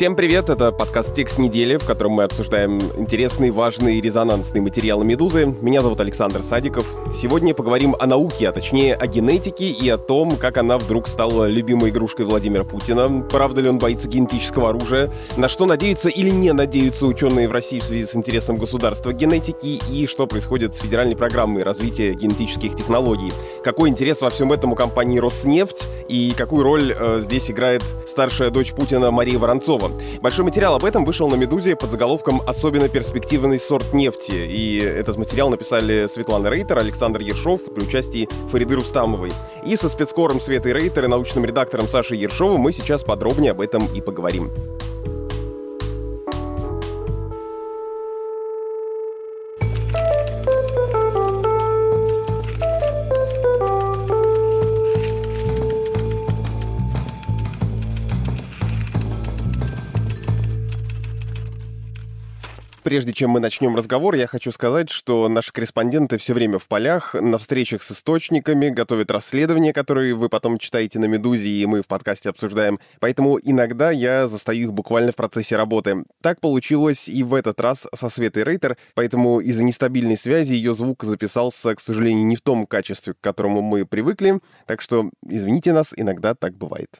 Всем привет, это подкаст «Текст недели», в котором мы обсуждаем интересные, важные резонансные материалы «Медузы». Меня зовут Александр Садиков. Сегодня поговорим о науке, а точнее о генетике и о том, как она вдруг стала любимой игрушкой Владимира Путина. Правда ли он боится генетического оружия? На что надеются или не надеются ученые в России в связи с интересом государства к генетике? И что происходит с федеральной программой развития генетических технологий? Какой интерес во всем этом у компании «Роснефть?» И какую роль э, здесь играет старшая дочь Путина Мария Воронцова? Большой материал об этом вышел на «Медузе» под заголовком «Особенно перспективный сорт нефти». И этот материал написали Светлана Рейтер, Александр Ершов при участии Фариды Рустамовой. И со спецкором Светой Рейтер и научным редактором Сашей Ершовым мы сейчас подробнее об этом и поговорим. Прежде чем мы начнем разговор, я хочу сказать, что наши корреспонденты все время в полях, на встречах с источниками, готовят расследования, которые вы потом читаете на «Медузе», и мы в подкасте обсуждаем. Поэтому иногда я застаю их буквально в процессе работы. Так получилось и в этот раз со Светой Рейтер, поэтому из-за нестабильной связи ее звук записался, к сожалению, не в том качестве, к которому мы привыкли, так что извините нас, иногда так бывает.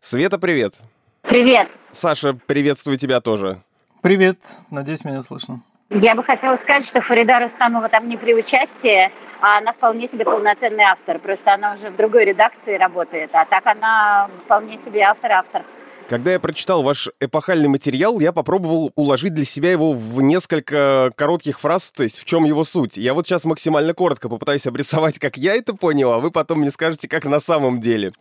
Света, привет! Привет! Саша, приветствую тебя тоже. Привет, надеюсь, меня слышно. Я бы хотела сказать, что Фарида Рустамова там не при участии, а она вполне себе полноценный автор. Просто она уже в другой редакции работает, а так она вполне себе автор-автор. Когда я прочитал ваш эпохальный материал, я попробовал уложить для себя его в несколько коротких фраз, то есть в чем его суть. Я вот сейчас максимально коротко попытаюсь обрисовать, как я это понял, а вы потом мне скажете, как на самом деле.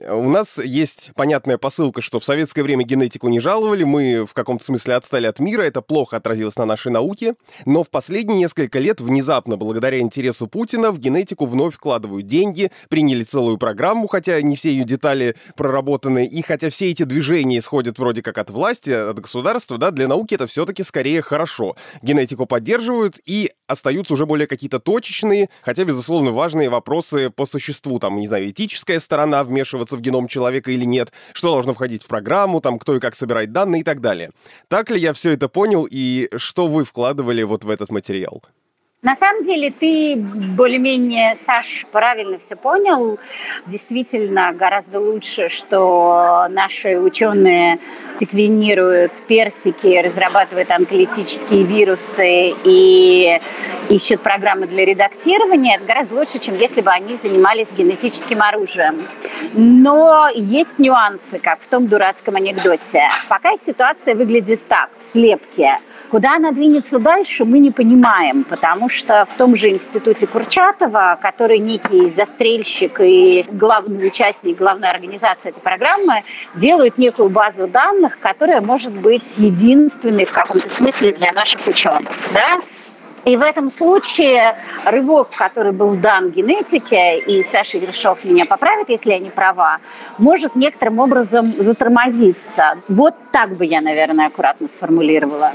У нас есть понятная посылка, что в советское время генетику не жаловали, мы в каком-то смысле отстали от мира, это плохо отразилось на нашей науке, но в последние несколько лет внезапно, благодаря интересу Путина, в генетику вновь вкладывают деньги, приняли целую программу, хотя не все ее детали проработаны, и хотя все эти движения движение исходит вроде как от власти, от государства, да, для науки это все-таки скорее хорошо. Генетику поддерживают и остаются уже более какие-то точечные, хотя, безусловно, важные вопросы по существу, там, не знаю, этическая сторона, вмешиваться в геном человека или нет, что должно входить в программу, там, кто и как собирать данные и так далее. Так ли я все это понял и что вы вкладывали вот в этот материал? На самом деле ты более-менее, Саш, правильно все понял. Действительно, гораздо лучше, что наши ученые секвенируют персики, разрабатывают онколитические вирусы и ищут программы для редактирования. Это гораздо лучше, чем если бы они занимались генетическим оружием. Но есть нюансы, как в том дурацком анекдоте. Пока ситуация выглядит так, в слепке – Куда она двинется дальше, мы не понимаем, потому что в том же институте Курчатова, который некий застрельщик и главный участник, главная организация этой программы, делают некую базу данных, которая может быть единственной в каком-то смысле для наших ученых. Да? И в этом случае рывок, который был дан генетике, и Саша Ершов меня поправит, если я не права, может некоторым образом затормозиться. Вот так бы я, наверное, аккуратно сформулировала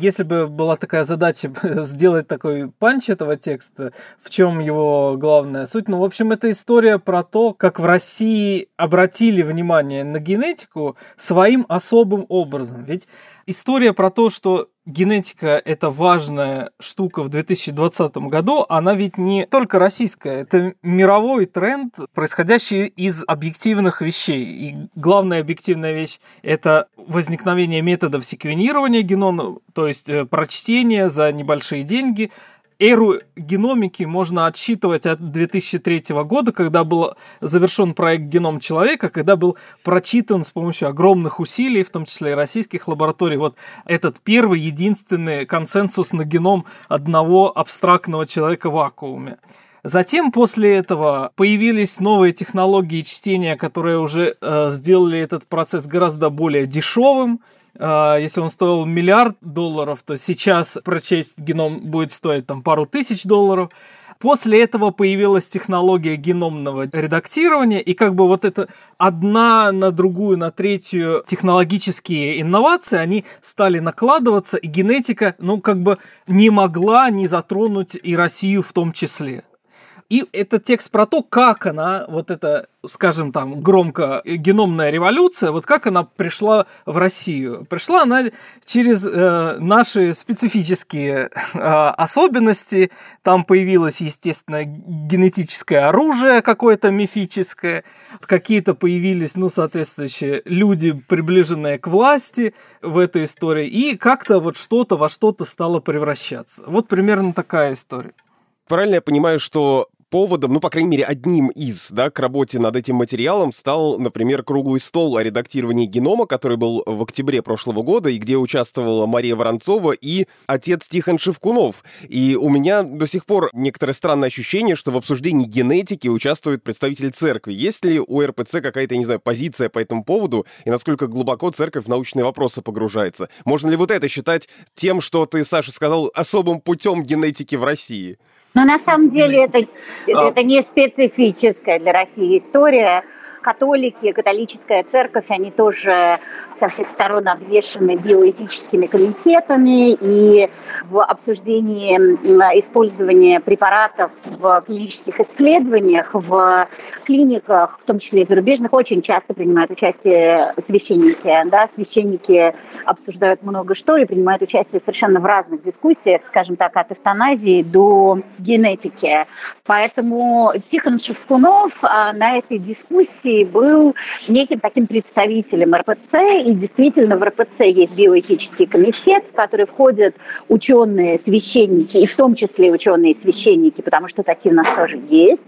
если бы была такая задача сделать такой панч этого текста, в чем его главная суть? Ну, в общем, это история про то, как в России обратили внимание на генетику своим особым образом. Ведь история про то, что генетика – это важная штука в 2020 году, она ведь не только российская, это мировой тренд, происходящий из объективных вещей. И главная объективная вещь – это возникновение методов секвенирования генома, то есть э, прочтение за небольшие деньги – эру геномики можно отсчитывать от 2003 года, когда был завершен проект «Геном человека», когда был прочитан с помощью огромных усилий, в том числе и российских лабораторий, вот этот первый, единственный консенсус на геном одного абстрактного человека в вакууме. Затем после этого появились новые технологии чтения, которые уже э, сделали этот процесс гораздо более дешевым, если он стоил миллиард долларов, то сейчас прочесть геном будет стоить там пару тысяч долларов. После этого появилась технология геномного редактирования, и как бы вот это одна на другую, на третью технологические инновации, они стали накладываться, и генетика, ну, как бы не могла не затронуть и Россию в том числе. И это текст про то, как она, вот эта, скажем там, громко геномная революция, вот как она пришла в Россию. Пришла она через э, наши специфические э, особенности. Там появилось, естественно, генетическое оружие какое-то мифическое. Какие-то появились, ну, соответствующие люди, приближенные к власти в этой истории. И как-то вот что-то во что-то стало превращаться. Вот примерно такая история. Правильно я понимаю, что поводом, ну, по крайней мере, одним из, да, к работе над этим материалом стал, например, круглый стол о редактировании генома, который был в октябре прошлого года, и где участвовала Мария Воронцова и отец Тихон Шевкунов. И у меня до сих пор некоторое странное ощущение, что в обсуждении генетики участвует представитель церкви. Есть ли у РПЦ какая-то, не знаю, позиция по этому поводу, и насколько глубоко церковь в научные вопросы погружается? Можно ли вот это считать тем, что ты, Саша, сказал, особым путем генетики в России? Но на самом деле это, а это не специфическая для России история. Католики, католическая церковь, они тоже со всех сторон обвешены биоэтическими комитетами, и в обсуждении использования препаратов в клинических исследованиях, в клиниках, в том числе и зарубежных, очень часто принимают участие священники. Да? Священники обсуждают много что и принимают участие совершенно в разных дискуссиях, скажем так, от эвтаназии до генетики. Поэтому Тихон Шевкунов а, на этой дискуссии был неким таким представителем РПЦ и действительно в РПЦ есть биоэтический комитет, в который входят ученые, священники, и в том числе ученые священники, потому что такие у нас тоже есть.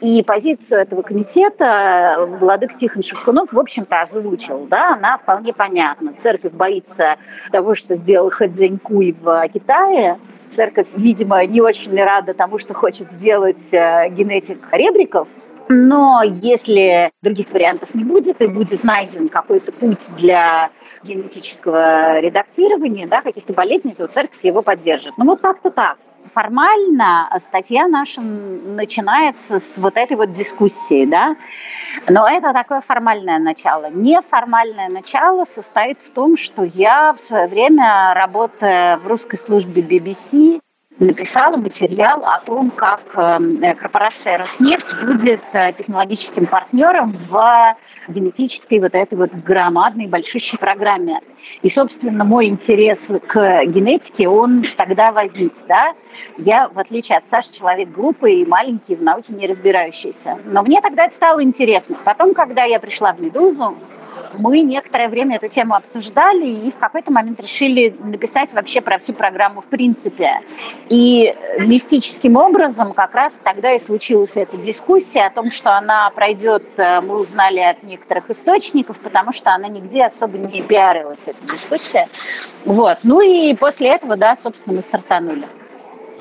И позицию этого комитета Владык Тихон Шевкунов, в общем-то, озвучил. Да, она вполне понятна. Церковь боится того, что сделал Хэцзэнькуй в Китае, церковь, видимо, не очень рада тому, что хочет сделать э, генетик ребриков, но если других вариантов не будет, и будет найден какой-то путь для генетического редактирования, да, каких-то болезней, то церковь его поддержит. Ну вот как-то так. Формально статья наша начинается с вот этой вот дискуссии, да, но это такое формальное начало. Неформальное начало состоит в том, что я в свое время, работая в русской службе BBC, написала материал о том, как эм, э, корпорация Роснефть будет э, технологическим партнером в генетической вот этой вот громадной большущей программе. И, собственно, мой интерес к генетике, он тогда возник, да. Я, в отличие от Саши, человек глупый и маленький, в науке не разбирающийся. Но мне тогда это стало интересно. Потом, когда я пришла в «Медузу», мы некоторое время эту тему обсуждали и в какой-то момент решили написать вообще про всю программу в принципе. И мистическим образом как раз тогда и случилась эта дискуссия о том, что она пройдет, э, мы узнали от некоторых источников, потому что она нигде особо не пиарилась, эта дискуссия. Вот. Ну и после этого, да, собственно, мы стартанули.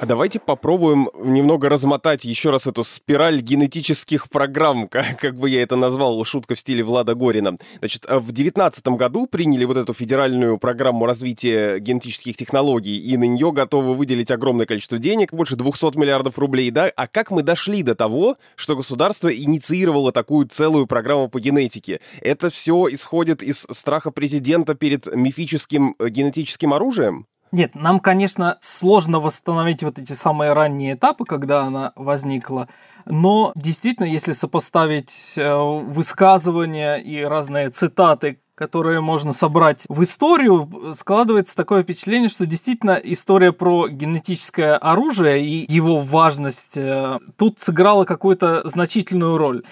А давайте попробуем немного размотать еще раз эту спираль генетических программ, как, как бы я это назвал, шутка в стиле Влада Горина. Значит, а в 2019 году приняли вот эту федеральную программу развития генетических технологий, и на нее готовы выделить огромное количество денег, больше 200 миллиардов рублей, да? А как мы дошли до того, что государство инициировало такую целую программу по генетике? Это все исходит из страха президента перед мифическим э, генетическим оружием? Нет, нам, конечно, сложно восстановить вот эти самые ранние этапы, когда она возникла, но действительно, если сопоставить э, высказывания и разные цитаты, которые можно собрать в историю, складывается такое впечатление, что действительно история про генетическое оружие и его важность э, тут сыграла какую-то значительную роль.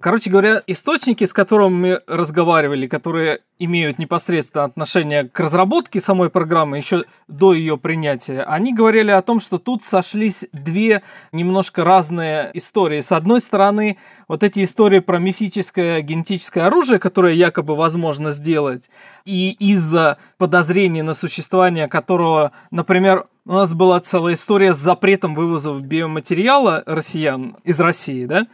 Короче говоря, источники, с которыми мы разговаривали, которые имеют непосредственное отношение к разработке самой программы еще до ее принятия, они говорили о том, что тут сошлись две немножко разные истории. С одной стороны, вот эти истории про мифическое генетическое оружие, которое якобы возможно сделать, и из-за подозрений на существование которого, например, у нас была целая история с запретом вывоза биоматериала россиян из России, да,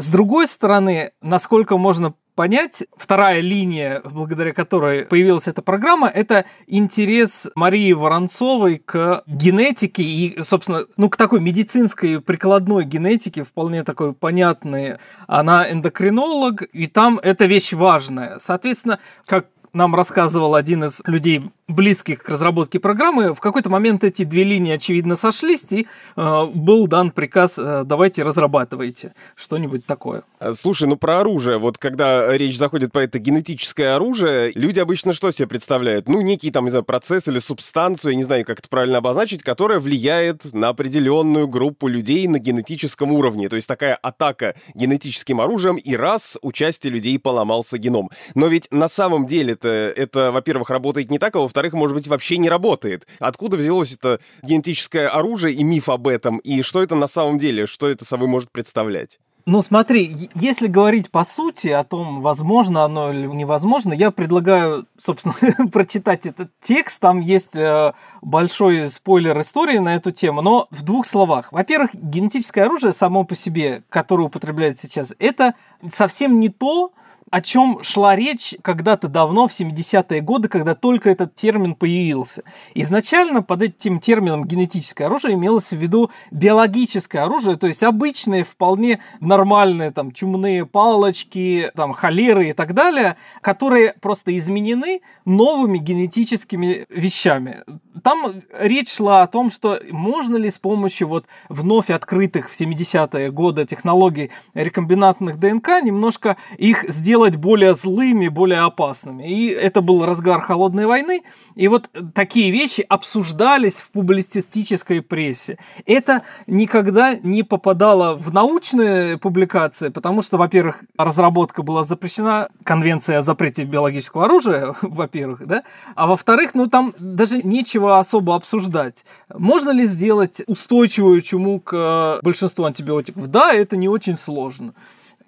с другой стороны, насколько можно понять, вторая линия, благодаря которой появилась эта программа, это интерес Марии Воронцовой к генетике и, собственно, ну, к такой медицинской прикладной генетике, вполне такой понятной. Она эндокринолог, и там эта вещь важная. Соответственно, как нам рассказывал один из людей, близких к разработке программы, в какой-то момент эти две линии, очевидно, сошлись, и э, был дан приказ, э, давайте разрабатывайте что-нибудь такое. Э, слушай, ну про оружие, вот когда речь заходит про это генетическое оружие, люди обычно что себе представляют? Ну, некий там, не знаю, процесс или субстанцию, я не знаю, как это правильно обозначить, которая влияет на определенную группу людей на генетическом уровне. То есть такая атака генетическим оружием, и раз у части людей поломался геном. Но ведь на самом деле это, это во-первых, работает не так, а во-вторых, может быть, вообще не работает. Откуда взялось это генетическое оружие и миф об этом, и что это на самом деле, что это собой может представлять? Ну смотри, если говорить по сути о том, возможно оно или невозможно, я предлагаю, собственно, прочитать этот текст. Там есть э, большой спойлер истории на эту тему, но в двух словах. Во-первых, генетическое оружие само по себе, которое употребляют сейчас, это совсем не то, о чем шла речь когда-то давно, в 70-е годы, когда только этот термин появился. Изначально под этим термином генетическое оружие имелось в виду биологическое оружие, то есть обычные, вполне нормальные там чумные палочки, там холеры и так далее, которые просто изменены новыми генетическими вещами. Там речь шла о том, что можно ли с помощью вот вновь открытых в 70-е годы технологий рекомбинантных ДНК немножко их сделать более злыми, более опасными. И это был разгар холодной войны. И вот такие вещи обсуждались в публицистической прессе. Это никогда не попадало в научные публикации, потому что, во-первых, разработка была запрещена, конвенция о запрете биологического оружия, во-первых, да, а во-вторых, ну там даже нечего особо обсуждать. Можно ли сделать устойчивую чуму к большинству антибиотиков? Да, это не очень сложно.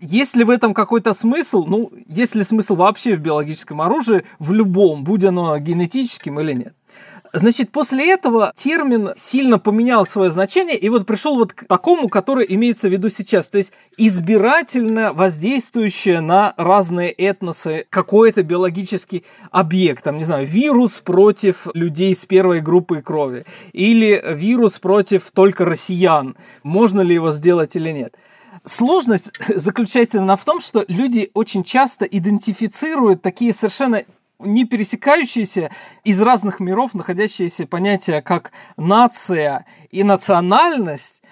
Есть ли в этом какой-то смысл? Ну, есть ли смысл вообще в биологическом оружии, в любом, будь оно генетическим или нет? Значит, после этого термин сильно поменял свое значение и вот пришел вот к такому, который имеется в виду сейчас. То есть избирательно воздействующее на разные этносы какой-то биологический объект. Там, не знаю, вирус против людей с первой группы крови. Или вирус против только россиян. Можно ли его сделать или нет. Сложность заключается в том, что люди очень часто идентифицируют такие совершенно не пересекающиеся из разных миров находящиеся понятия, как нация и национальность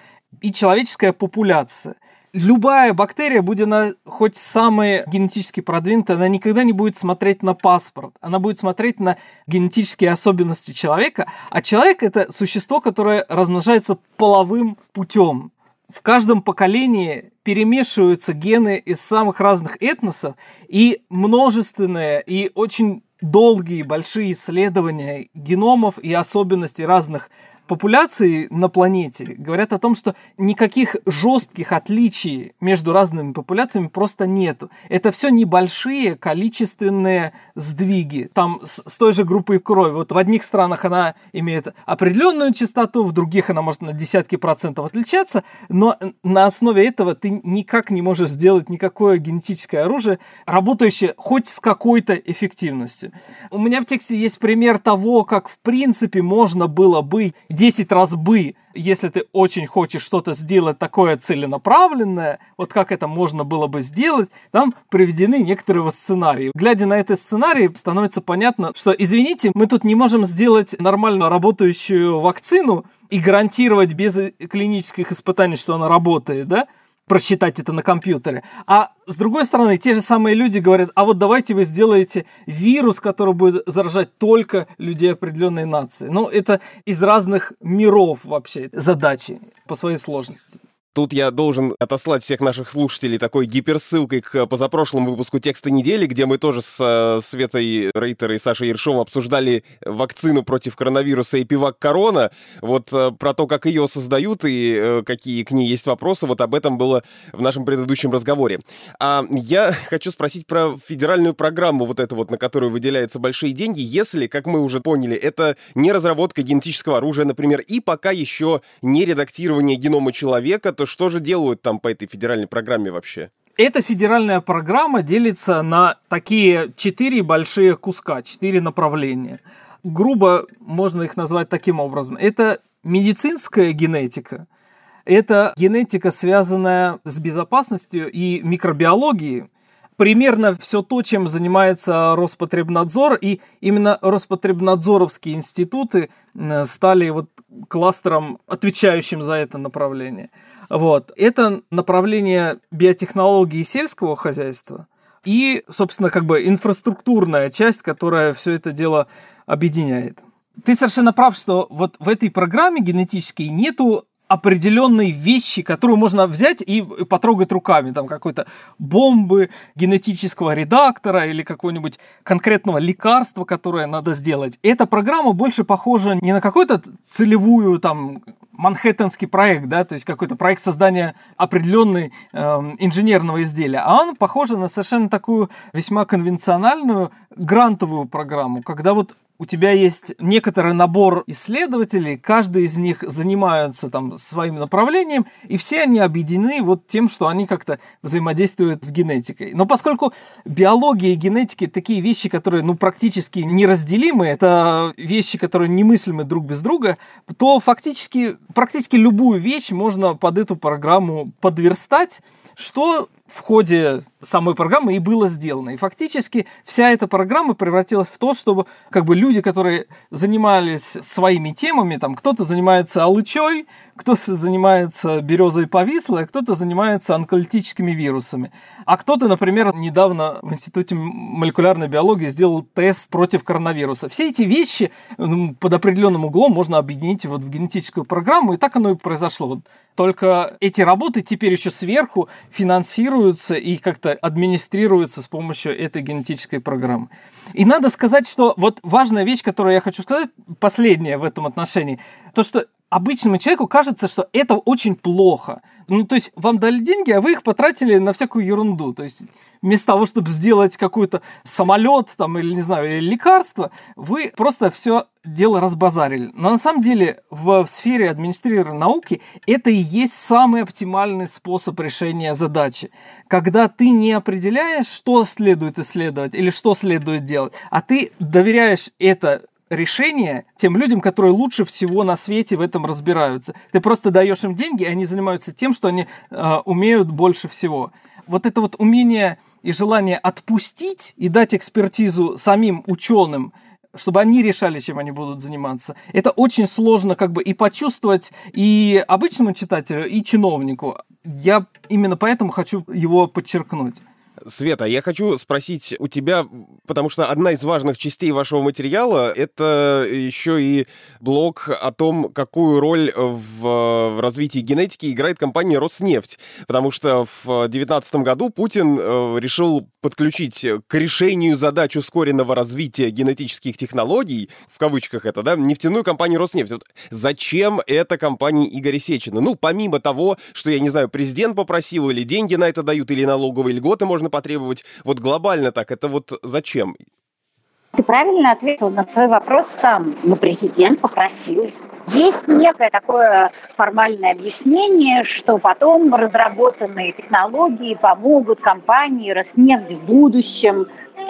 и человеческая популяция. Любая бактерия, будь она хоть самая генетически продвинутая, она никогда не будет смотреть на паспорт. Она будет смотреть на генетические особенности человека. А человек это существо, которое размножается половым путем в каждом поколении перемешиваются гены из самых разных этносов, и множественные и очень долгие большие исследования геномов и особенностей разных популяций на планете говорят о том, что никаких жестких отличий между разными популяциями просто нету. Это все небольшие количественные сдвиги. Там с, с той же группой крови. Вот в одних странах она имеет определенную частоту, в других она может на десятки процентов отличаться, но на основе этого ты никак не можешь сделать никакое генетическое оружие, работающее хоть с какой-то эффективностью. У меня в тексте есть пример того, как в принципе можно было бы 10 раз бы, если ты очень хочешь что-то сделать такое целенаправленное, вот как это можно было бы сделать, там приведены некоторые сценарии. Глядя на этот сценарий, становится понятно, что, извините, мы тут не можем сделать нормально работающую вакцину и гарантировать без клинических испытаний, что она работает, да? Просчитать это на компьютере. А с другой стороны, те же самые люди говорят, а вот давайте вы сделаете вирус, который будет заражать только людей определенной нации. Ну, это из разных миров вообще задачи по своей сложности. Тут я должен отослать всех наших слушателей такой гиперссылкой к позапрошлому выпуску «Текста недели», где мы тоже с э, Светой Рейтер и Сашей Ершовым обсуждали вакцину против коронавируса и пивак Корона. Вот э, про то, как ее создают и э, какие к ней есть вопросы, вот об этом было в нашем предыдущем разговоре. А я хочу спросить про федеральную программу, вот эту вот, на которую выделяются большие деньги, если, как мы уже поняли, это не разработка генетического оружия, например, и пока еще не редактирование генома человека, то что же делают там по этой федеральной программе вообще? Эта федеральная программа делится на такие четыре большие куска, четыре направления. Грубо можно их назвать таким образом. Это медицинская генетика, это генетика, связанная с безопасностью и микробиологией, примерно все то, чем занимается Роспотребнадзор, и именно Роспотребнадзоровские институты стали вот кластером, отвечающим за это направление. Вот. Это направление биотехнологии сельского хозяйства и, собственно, как бы инфраструктурная часть, которая все это дело объединяет. Ты совершенно прав, что вот в этой программе генетической нету определенные вещи, которые можно взять и потрогать руками, там какой-то бомбы, генетического редактора или какого-нибудь конкретного лекарства, которое надо сделать. Эта программа больше похожа не на какую-то целевую там манхэттенский проект, да, то есть какой-то проект создания определенной э, инженерного изделия, а он похож на совершенно такую весьма конвенциональную грантовую программу, когда вот у тебя есть некоторый набор исследователей, каждый из них занимается там своим направлением, и все они объединены вот тем, что они как-то взаимодействуют с генетикой. Но поскольку биология и генетика такие вещи, которые ну, практически неразделимы, это вещи, которые немыслимы друг без друга, то фактически практически любую вещь можно под эту программу подверстать, что в ходе самой программы и было сделано. И фактически вся эта программа превратилась в то, чтобы как бы люди, которые занимались своими темами, там кто-то занимается алычой, кто-то занимается березой повислой, а кто-то занимается онколитическими вирусами. А кто-то, например, недавно в Институте молекулярной биологии сделал тест против коронавируса. Все эти вещи ну, под определенным углом можно объединить вот в генетическую программу, и так оно и произошло. Только эти работы теперь еще сверху финансируются и как-то администрируются с помощью этой генетической программы. И надо сказать, что вот важная вещь, которую я хочу сказать, последняя в этом отношении, то, что обычному человеку кажется, что это очень плохо. Ну, то есть вам дали деньги, а вы их потратили на всякую ерунду. То есть вместо того, чтобы сделать какой-то самолет там, или, не знаю, или лекарство, вы просто все дело разбазарили. Но на самом деле в сфере администрирования науки это и есть самый оптимальный способ решения задачи. Когда ты не определяешь, что следует исследовать или что следует делать, а ты доверяешь это решение тем людям, которые лучше всего на свете в этом разбираются. Ты просто даешь им деньги, и они занимаются тем, что они э, умеют больше всего. Вот это вот умение и желание отпустить и дать экспертизу самим ученым, чтобы они решали, чем они будут заниматься. Это очень сложно как бы и почувствовать и обычному читателю, и чиновнику. Я именно поэтому хочу его подчеркнуть. Света, я хочу спросить у тебя, потому что одна из важных частей вашего материала — это еще и блог о том, какую роль в развитии генетики играет компания «Роснефть». Потому что в 2019 году Путин э, решил подключить к решению задач ускоренного развития генетических технологий, в кавычках это, да, нефтяную компанию «Роснефть». Вот зачем это компании Игоря Сечина? Ну, помимо того, что, я не знаю, президент попросил, или деньги на это дают, или налоговые льготы можно потребовать. Вот глобально так, это вот зачем? Ты правильно ответил на свой вопрос сам. Ну, президент попросил. Есть некое такое формальное объяснение, что потом разработанные технологии помогут компании Роснефть в будущем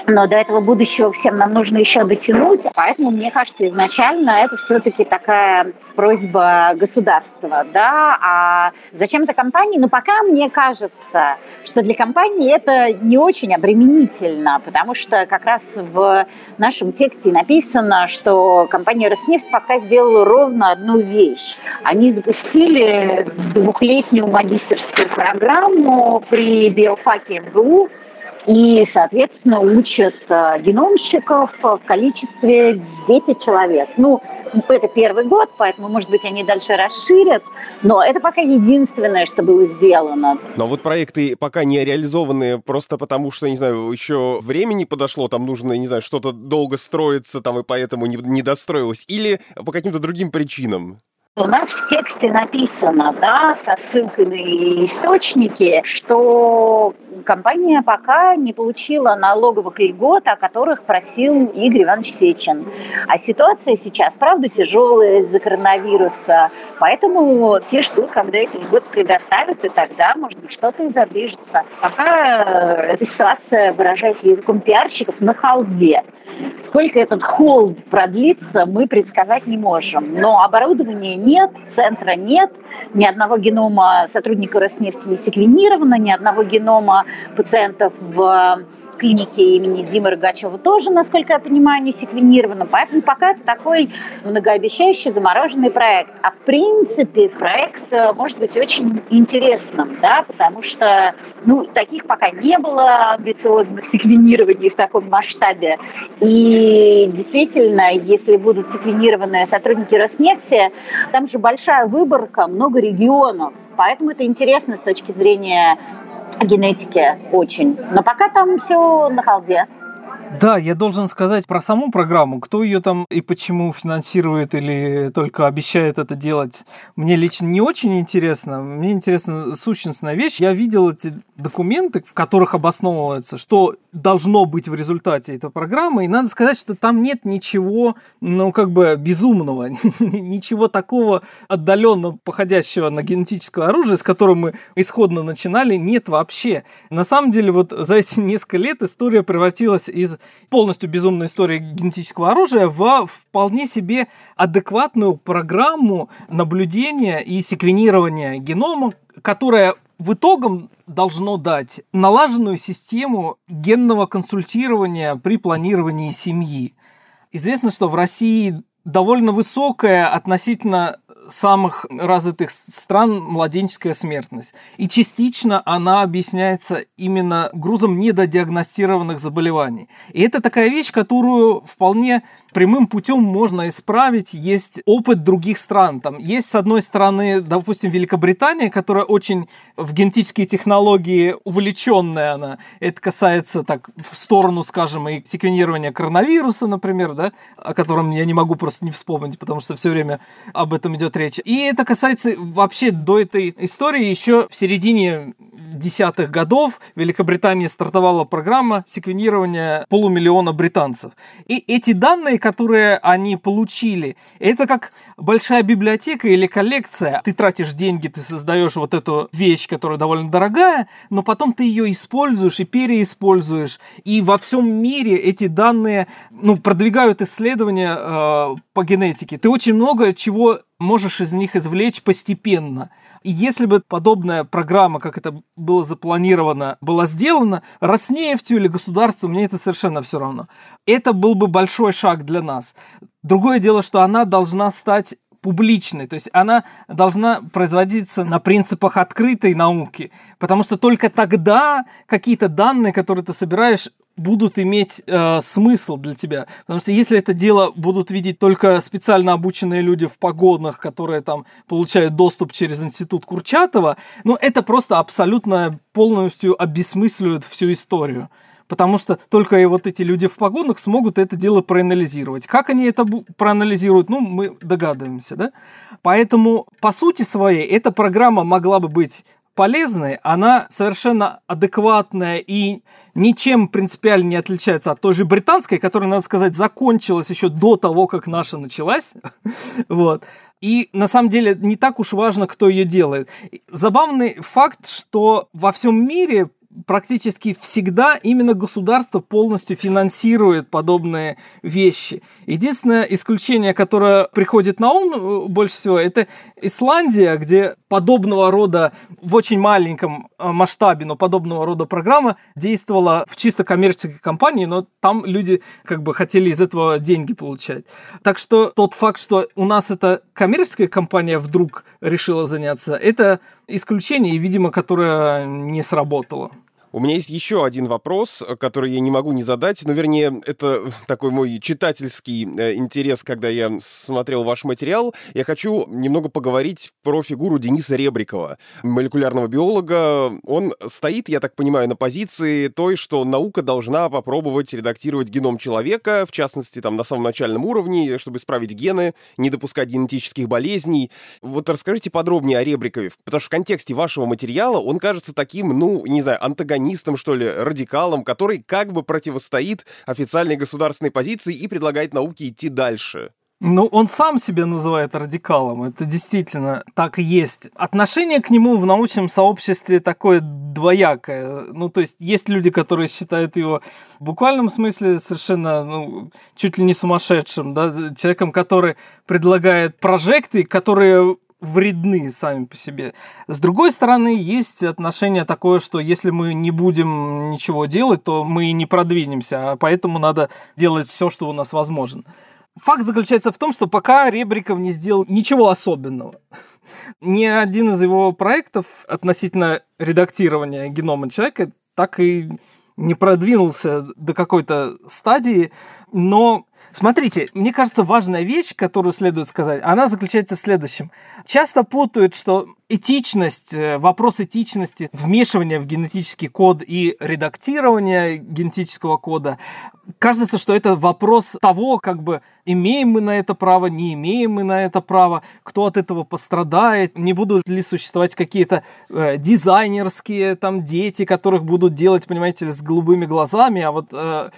но до этого будущего всем нам нужно еще дотянуть. Поэтому, мне кажется, изначально это все-таки такая просьба государства. Да? А зачем это компании? Ну, пока мне кажется, что для компании это не очень обременительно, потому что как раз в нашем тексте написано, что компания Роснефть пока сделала ровно одну вещь. Они запустили двухлетнюю магистрскую программу при биофаке МГУ, и, соответственно, учат э, геномщиков в количестве 10 человек. Ну, это первый год, поэтому, может быть, они дальше расширят, но это пока единственное, что было сделано. Но вот проекты пока не реализованы просто потому, что, не знаю, еще времени подошло, там нужно, не знаю, что-то долго строиться, там и поэтому не, не достроилось, или по каким-то другим причинам? У нас в тексте написано, да, со ссылкой на источники, что компания пока не получила налоговых льгот, о которых просил Игорь Иванович Сечин. А ситуация сейчас, правда, тяжелая из-за коронавируса, поэтому все ждут, когда эти льготы предоставят, и тогда, может быть, что-то и задвижется. Пока э, эта ситуация, выражаясь языком пиарщиков, на халде. Сколько этот холд продлится, мы предсказать не можем. Но оборудования нет, центра нет, ни одного генома сотрудника Роснефти не секвенировано, ни одного генома пациентов в клинике имени Димы Рогачева тоже, насколько я понимаю, не секвенировано. Поэтому пока это такой многообещающий замороженный проект. А в принципе проект э, может быть очень интересным, да, потому что ну, таких пока не было амбициозных секвенирований в таком масштабе. И действительно, если будут секвенированы сотрудники Роснефти, там же большая выборка, много регионов. Поэтому это интересно с точки зрения генетике очень. Но пока там все на халде. Да, я должен сказать про саму программу, кто ее там и почему финансирует или только обещает это делать. Мне лично не очень интересно. Мне интересна сущностная вещь. Я видел эти документы, в которых обосновывается, что должно быть в результате этой программы. И надо сказать, что там нет ничего, ну, как бы безумного, ничего такого отдаленно походящего на генетическое оружие, с которым мы исходно начинали, нет вообще. На самом деле, вот за эти несколько лет история превратилась из полностью безумной истории генетического оружия в вполне себе адекватную программу наблюдения и секвенирования генома, которая в итогом должно дать налаженную систему генного консультирования при планировании семьи. Известно, что в России довольно высокая относительно самых развитых стран младенческая смертность. И частично она объясняется именно грузом недодиагностированных заболеваний. И это такая вещь, которую вполне прямым путем можно исправить. Есть опыт других стран. Там есть, с одной стороны, допустим, Великобритания, которая очень в генетические технологии увлеченная она. Это касается так в сторону, скажем, и секвенирования коронавируса, например, да, о котором я не могу просто не вспомнить, потому что все время об этом идет речь. И это касается вообще до этой истории еще в середине десятых годов в Великобритании стартовала программа секвенирования полумиллиона британцев. И эти данные, которые они получили, это как большая библиотека или коллекция. Ты тратишь деньги, ты создаешь вот эту вещь, которая довольно дорогая, но потом ты ее используешь и переиспользуешь. И во всем мире эти данные ну, продвигают исследования э, по генетике. Ты очень много чего можешь из них извлечь постепенно. И если бы подобная программа, как это было запланировано, была сделана, Роснефтью или государством, мне это совершенно все равно. Это был бы большой шаг для нас. Другое дело, что она должна стать публичной, то есть она должна производиться на принципах открытой науки, потому что только тогда какие-то данные, которые ты собираешь, будут иметь э, смысл для тебя. Потому что если это дело будут видеть только специально обученные люди в погонах, которые там получают доступ через институт Курчатова, ну это просто абсолютно полностью обесмысливает всю историю. Потому что только и вот эти люди в погонах смогут это дело проанализировать. Как они это проанализируют, ну, мы догадываемся, да? Поэтому, по сути своей, эта программа могла бы быть полезной, она совершенно адекватная и ничем принципиально не отличается от той же британской, которая, надо сказать, закончилась еще до того, как наша началась. вот. И на самом деле не так уж важно, кто ее делает. Забавный факт, что во всем мире практически всегда именно государство полностью финансирует подобные вещи. Единственное исключение, которое приходит на ум э, больше всего, это Исландия, где подобного рода, в очень маленьком э, масштабе, но подобного рода программа действовала в чисто коммерческой компании, но там люди как бы хотели из этого деньги получать. Так что тот факт, что у нас эта коммерческая компания вдруг решила заняться, это исключение, видимо, которое не сработало. У меня есть еще один вопрос, который я не могу не задать. Ну, вернее, это такой мой читательский э, интерес, когда я смотрел ваш материал. Я хочу немного поговорить про фигуру Дениса Ребрикова, молекулярного биолога. Он стоит, я так понимаю, на позиции той, что наука должна попробовать редактировать геном человека, в частности, там, на самом начальном уровне, чтобы исправить гены, не допускать генетических болезней. Вот расскажите подробнее о Ребрикове, потому что в контексте вашего материала он кажется таким, ну, не знаю, антагонистом антагонистом, что ли, радикалом, который как бы противостоит официальной государственной позиции и предлагает науке идти дальше. Ну, он сам себя называет радикалом. Это действительно так и есть. Отношение к нему в научном сообществе такое двоякое. Ну, то есть, есть люди, которые считают его в буквальном смысле совершенно, ну, чуть ли не сумасшедшим, да, человеком, который предлагает прожекты, которые вредны сами по себе. С другой стороны, есть отношение такое, что если мы не будем ничего делать, то мы не продвинемся, а поэтому надо делать все, что у нас возможно. Факт заключается в том, что пока Ребриков не сделал ничего особенного. Ни один из его проектов относительно редактирования генома человека так и не продвинулся до какой-то стадии, но Смотрите, мне кажется, важная вещь, которую следует сказать, она заключается в следующем. Часто путают, что этичность, э, вопрос этичности, вмешивания в генетический код и редактирования генетического кода, кажется, что это вопрос того, как бы имеем мы на это право, не имеем мы на это право, кто от этого пострадает, не будут ли существовать какие-то э, дизайнерские там дети, которых будут делать, понимаете с голубыми глазами, а вот э,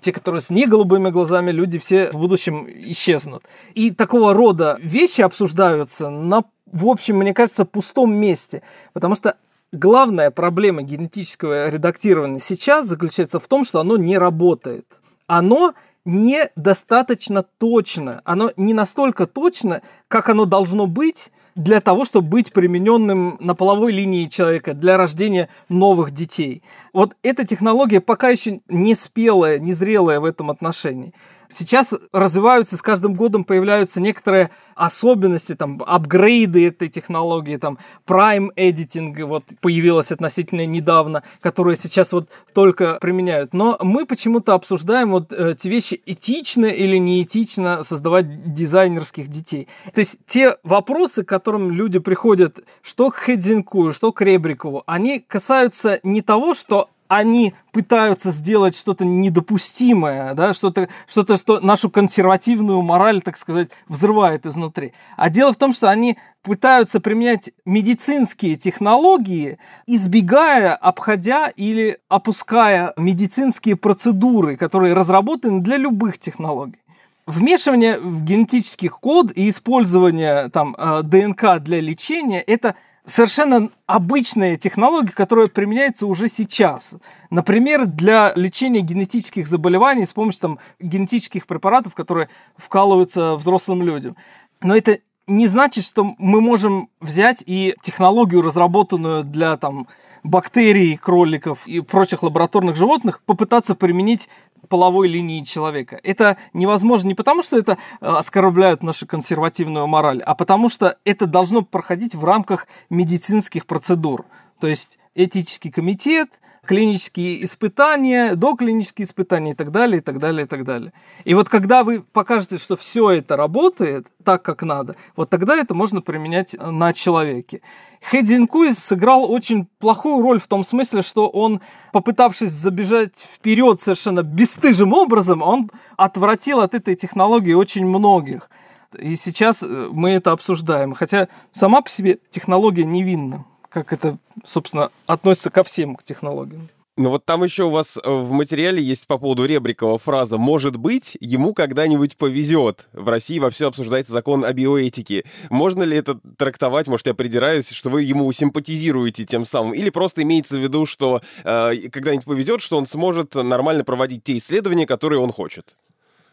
те, которые с не голубыми глазами, люди все в будущем исчезнут. И такого рода вещи обсуждаются на в общем, мне кажется, пустом месте. Потому что главная проблема генетического редактирования сейчас заключается в том, что оно не работает. Оно недостаточно точно. Оно не настолько точно, как оно должно быть для того, чтобы быть примененным на половой линии человека для рождения новых детей. Вот эта технология пока еще не спелая, не зрелая в этом отношении. Сейчас развиваются, с каждым годом появляются некоторые особенности, там, апгрейды этой технологии, там, Prime Editing вот появилась относительно недавно, которые сейчас вот только применяют. Но мы почему-то обсуждаем вот э, те вещи, этично или неэтично создавать дизайнерских детей. То есть те вопросы, к которым люди приходят, что к Хедзинку, что к Ребрикову, они касаются не того, что они пытаются сделать что-то недопустимое, да, что-то, что-то, что нашу консервативную мораль, так сказать, взрывает изнутри. А дело в том, что они пытаются применять медицинские технологии, избегая, обходя или опуская медицинские процедуры, которые разработаны для любых технологий. Вмешивание в генетический код и использование там, э, ДНК для лечения – это – совершенно обычная технология, которая применяется уже сейчас. Например, для лечения генетических заболеваний с помощью там, генетических препаратов, которые вкалываются взрослым людям. Но это не значит, что мы можем взять и технологию, разработанную для там, бактерий, кроликов и прочих лабораторных животных, попытаться применить половой линии человека. Это невозможно не потому, что это э, оскорбляют нашу консервативную мораль, а потому что это должно проходить в рамках медицинских процедур. То есть этический комитет, клинические испытания, доклинические испытания и так далее, и так далее, и так далее. И вот когда вы покажете, что все это работает так, как надо, вот тогда это можно применять на человеке. Хэдзин Куис сыграл очень плохую роль в том смысле, что он, попытавшись забежать вперед совершенно бесстыжим образом, он отвратил от этой технологии очень многих. И сейчас э, мы это обсуждаем. Хотя сама по себе технология невинна, как это, собственно, относится ко всем технологиям. Ну вот там еще у вас э, в материале есть по поводу Ребрикова фраза «Может быть, ему когда-нибудь повезет». В России во все обсуждается закон о биоэтике. Можно ли это трактовать, может, я придираюсь, что вы ему симпатизируете тем самым? Или просто имеется в виду, что э, когда-нибудь повезет, что он сможет нормально проводить те исследования, которые он хочет?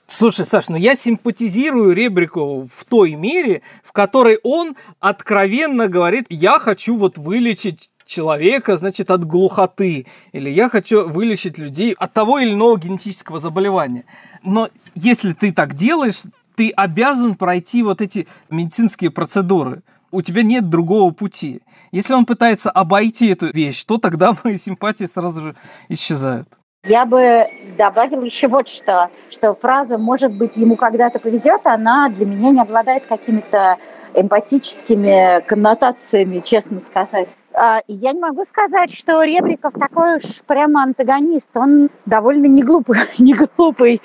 Слушай, Саш, ну я симпатизирую Ребрикову в той мере, в которой он откровенно говорит, я хочу вот вылечить человека, значит, от глухоты. Или я хочу вылечить людей от того или иного генетического заболевания. Но если ты так делаешь, ты обязан пройти вот эти медицинские процедуры. У тебя нет другого пути. Если он пытается обойти эту вещь, то тогда мои симпатии сразу же исчезают. Я бы добавила еще вот что, что фраза «может быть, ему когда-то повезет», она для меня не обладает какими-то эмпатическими коннотациями, честно сказать. А, я не могу сказать, что Ребриков такой уж прямо антагонист. Он довольно не глупый, не глупый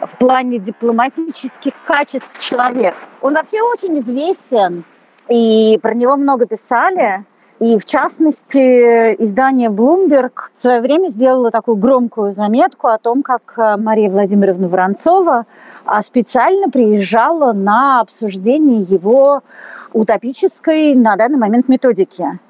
в плане дипломатических качеств человек. Он вообще очень известен, и про него много писали. И в частности, издание Bloomberg в свое время сделало такую громкую заметку о том, как э, Мария Владимировна Воронцова а, специально приезжала на обсуждение его утопической на данный момент методики.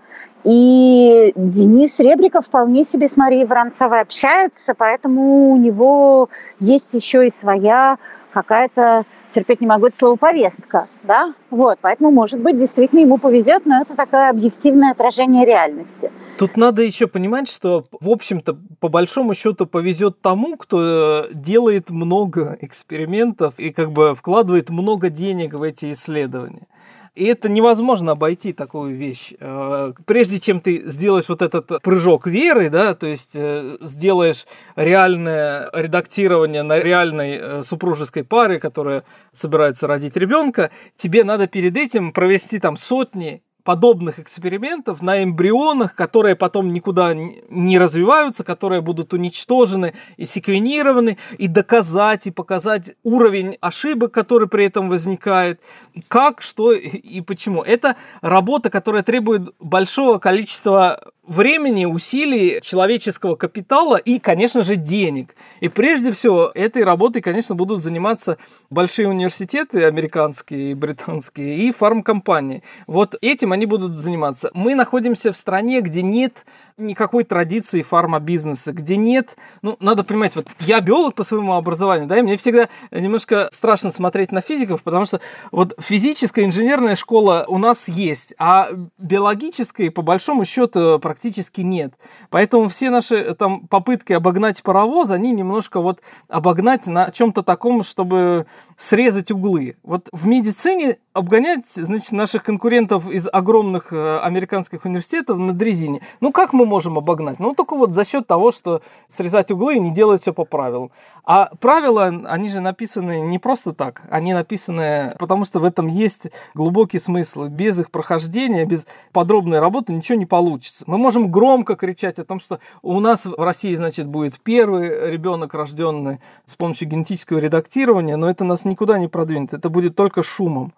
И Денис Ребриков вполне себе с Марией Воронцовой общается, поэтому у него есть еще и своя какая-то терпеть не могу это слово повестка, да, вот, поэтому, может быть, действительно ему повезет, но это такое объективное отражение реальности. Тут надо еще понимать, что, в общем-то, по большому счету повезет тому, кто делает много экспериментов и как бы вкладывает много денег в эти исследования. И это невозможно обойти такую вещь. Э, прежде чем ты сделаешь вот этот прыжок веры, да, то есть э, сделаешь реальное редактирование на реальной э, супружеской паре, которая собирается родить ребенка, тебе надо перед этим провести там сотни подобных экспериментов на эмбрионах, которые потом никуда не развиваются, которые будут уничтожены и секвенированы, и доказать, и показать уровень ошибок, который при этом возникает, и как, что и почему. Это работа, которая требует большого количества времени, усилий, человеческого капитала и, конечно же, денег. И прежде всего этой работой, конечно, будут заниматься большие университеты американские и британские и фармкомпании. Вот этим они будут заниматься. Мы находимся в стране, где нет никакой традиции фармабизнеса, где нет, ну, надо понимать, вот я биолог по своему образованию, да, и мне всегда немножко страшно смотреть на физиков, потому что вот физическая инженерная школа у нас есть, а биологической, по большому счету, практически нет. Поэтому все наши э, там попытки обогнать паровоз, они немножко вот обогнать на чем-то таком, чтобы срезать углы. Вот в медицине обгонять, значит, наших конкурентов из огромных э, американских университетов на дрезине. Ну, как мы можем обогнать? Ну, только вот за счет того, что срезать углы и не делать все по правилам. А правила, они же написаны не просто так. Они написаны, потому что в этом есть глубокий смысл. Без их прохождения, без подробной работы ничего не получится. Мы можем громко кричать о том, что у нас в России, значит, будет первый ребенок, рожденный с помощью генетического редактирования, но это нас никуда не продвинет. Это будет только шумом.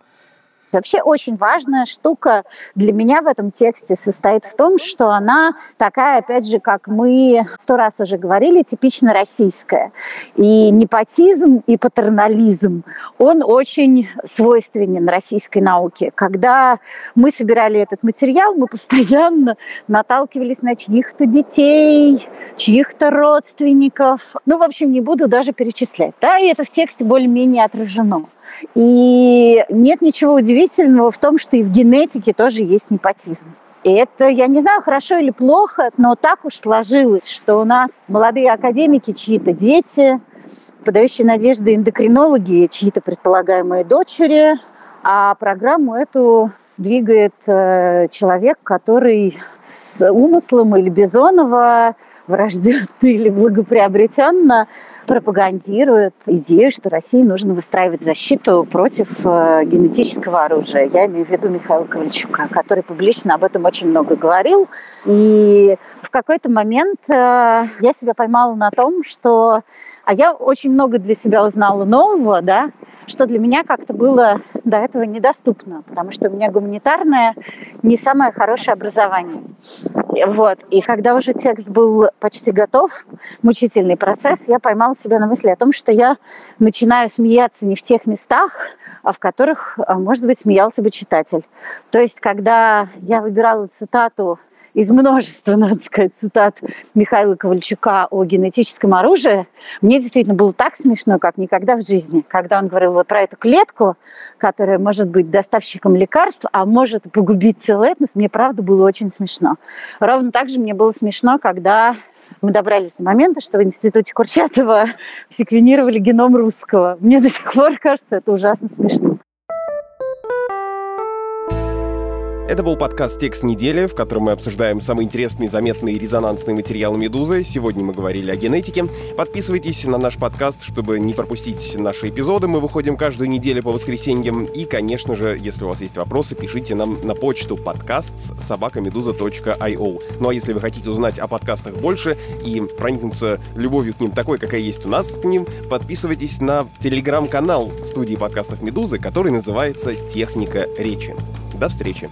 Вообще очень важная штука для меня в этом тексте состоит в том, что она такая, опять же, как мы сто раз уже говорили, типично российская. И непотизм, и патернализм, он очень свойственен российской науке. Когда мы собирали этот материал, мы постоянно наталкивались на чьих-то детей, чьих-то родственников. Ну, в общем, не буду даже перечислять. Да, и это в тексте более-менее отражено. И нет ничего удивительного в том, что и в генетике тоже есть непотизм. И это, я не знаю, хорошо или плохо, но так уж сложилось, что у нас молодые академики, чьи-то дети, подающие надежды эндокринологи, чьи-то предполагаемые дочери, а программу эту двигает э, человек, который с умыслом или Бизонова врожденно или благоприобретенно пропагандирует идею, что России нужно выстраивать защиту против э, генетического оружия. Я имею в виду Михаила Ковальчука, который публично об этом очень много говорил. И в какой-то момент э, я себя поймала на том, что... А я очень много для себя узнала нового, да, что для меня как-то было до этого недоступно, потому что у меня гуманитарное не самое хорошее образование. Вот. И когда уже текст был почти готов, мучительный процесс, я поймала себя на мысли о том, что я начинаю смеяться не в тех местах, а в которых, а, может быть, смеялся бы читатель. То есть, когда я выбирала цитату из множества, надо сказать, цитат Михаила Ковальчука о генетическом оружии, мне действительно было так смешно, как никогда в жизни, когда он говорил вот про эту клетку, которая может быть доставщиком лекарств, а может погубить целый этнос, мне правда было очень смешно. Ровно так же мне было смешно, когда мы добрались до момента, что в институте Курчатова секвенировали геном русского. Мне до сих пор кажется это ужасно смешно. Это был подкаст «Текст недели», в котором мы обсуждаем самые интересные, заметные и резонансные материалы «Медузы». Сегодня мы говорили о генетике. Подписывайтесь на наш подкаст, чтобы не пропустить наши эпизоды. Мы выходим каждую неделю по воскресеньям. И, конечно же, если у вас есть вопросы, пишите нам на почту подкаст собакамедуза.io. Ну а если вы хотите узнать о подкастах больше и проникнуться любовью к ним такой, какая есть у нас к ним, подписывайтесь на телеграм-канал студии подкастов «Медузы», который называется «Техника речи». До встречи!